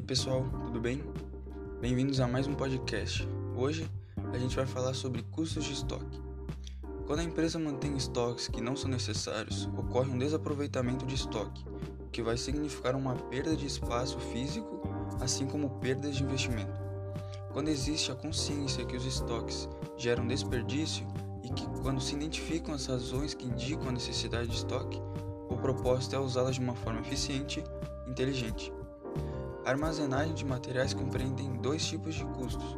aí pessoal, tudo bem? Bem-vindos a mais um podcast. Hoje a gente vai falar sobre custos de estoque. Quando a empresa mantém estoques que não são necessários, ocorre um desaproveitamento de estoque, o que vai significar uma perda de espaço físico, assim como perdas de investimento. Quando existe a consciência que os estoques geram desperdício e que, quando se identificam as razões que indicam a necessidade de estoque, o propósito é usá-las de uma forma eficiente e inteligente. Armazenagem de materiais compreendem dois tipos de custos,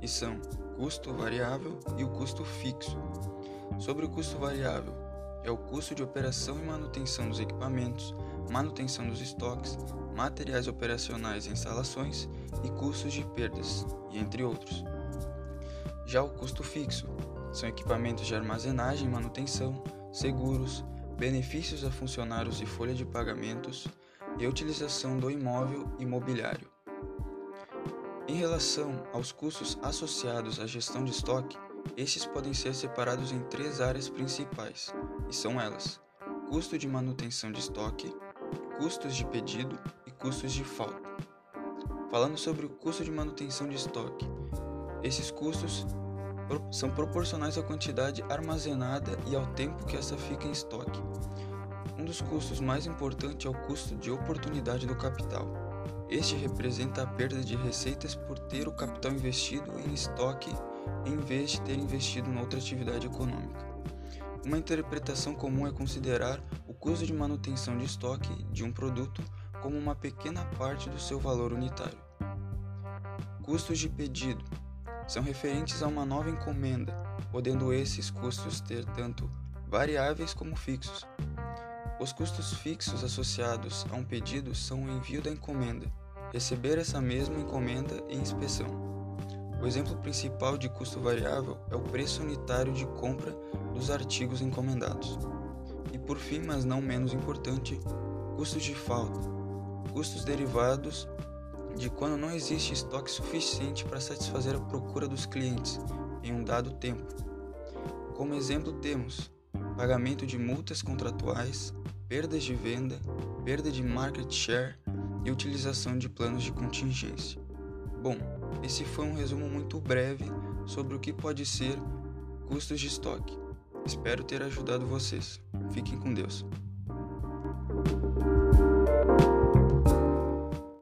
e são custo variável e o custo fixo. Sobre o custo variável, é o custo de operação e manutenção dos equipamentos, manutenção dos estoques, materiais operacionais e instalações e custos de perdas, e entre outros. Já o custo fixo são equipamentos de armazenagem e manutenção, seguros, benefícios a funcionários e folha de pagamentos, e utilização do imóvel imobiliário. Em relação aos custos associados à gestão de estoque, estes podem ser separados em três áreas principais, e são elas: custo de manutenção de estoque, custos de pedido e custos de falta. Falando sobre o custo de manutenção de estoque, esses custos são proporcionais à quantidade armazenada e ao tempo que essa fica em estoque. Um dos custos mais importantes é o custo de oportunidade do capital. Este representa a perda de receitas por ter o capital investido em estoque em vez de ter investido em outra atividade econômica. Uma interpretação comum é considerar o custo de manutenção de estoque de um produto como uma pequena parte do seu valor unitário. Custos de pedido são referentes a uma nova encomenda, podendo esses custos ter tanto variáveis como fixos. Os custos fixos associados a um pedido são o envio da encomenda, receber essa mesma encomenda e inspeção. O exemplo principal de custo variável é o preço unitário de compra dos artigos encomendados. E por fim, mas não menos importante, custos de falta, custos derivados de quando não existe estoque suficiente para satisfazer a procura dos clientes em um dado tempo. Como exemplo, temos pagamento de multas contratuais, perdas de venda, perda de market share e utilização de planos de contingência. Bom, esse foi um resumo muito breve sobre o que pode ser custos de estoque. Espero ter ajudado vocês. Fiquem com Deus.